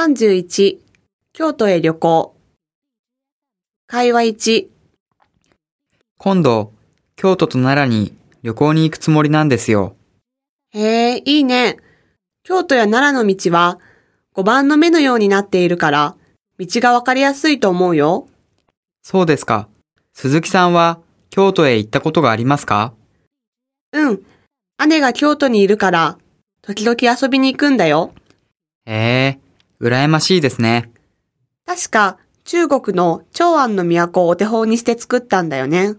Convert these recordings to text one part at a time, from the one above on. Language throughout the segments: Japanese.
31、京都へ旅行。会話1、今度、京都と奈良に旅行に行くつもりなんですよ。へえ、いいね。京都や奈良の道は5番の目のようになっているから、道がわかりやすいと思うよ。そうですか。鈴木さんは京都へ行ったことがありますか？うん。姉が京都にいるから、時々遊びに行くんだよ。へえ、羨ましいですね。確か、中国の長安の都をお手本にして作ったんだよね。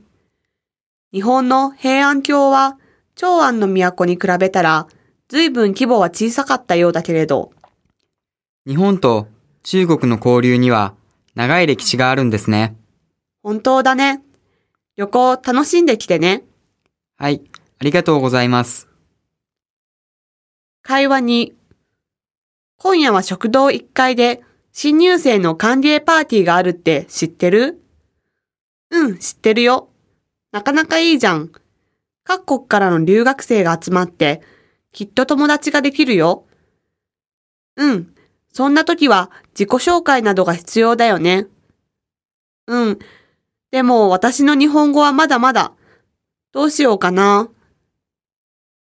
日本の平安京は、長安の都に比べたら、随分規模は小さかったようだけれど、日本と中国の交流には長い歴史があるんですね。本当だね。旅行楽しんできてね。はい、ありがとうございます。会話に、今夜は食堂1階で新入生の歓迎パーティーがあるって知ってる？うん、知ってるよ。なかなかいいじゃん。各国からの留学生が集まって、きっと友達ができるよ。うん、そんな時は自己紹介などが必要だよね。うん、でも私の日本語はまだまだ。どうしようかな。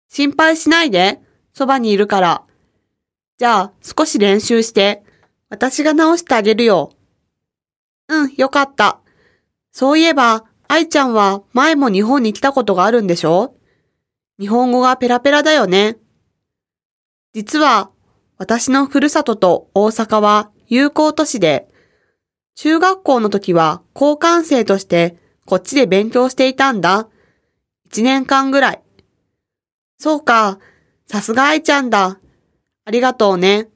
心配しないで。そばにいるから。じゃあ、少し練習して、私が直してあげるよ。うん、よかった。そういえば、愛ちゃんは前も日本に来たことがあるんでしょ？日本語がペラペラだよね。実は、私のふるさとと大阪は友好都市で、中学校の時は交換生としてこっちで勉強していたんだ。一年間ぐらい。そうか。さすが愛ちゃんだ。ありがとうね。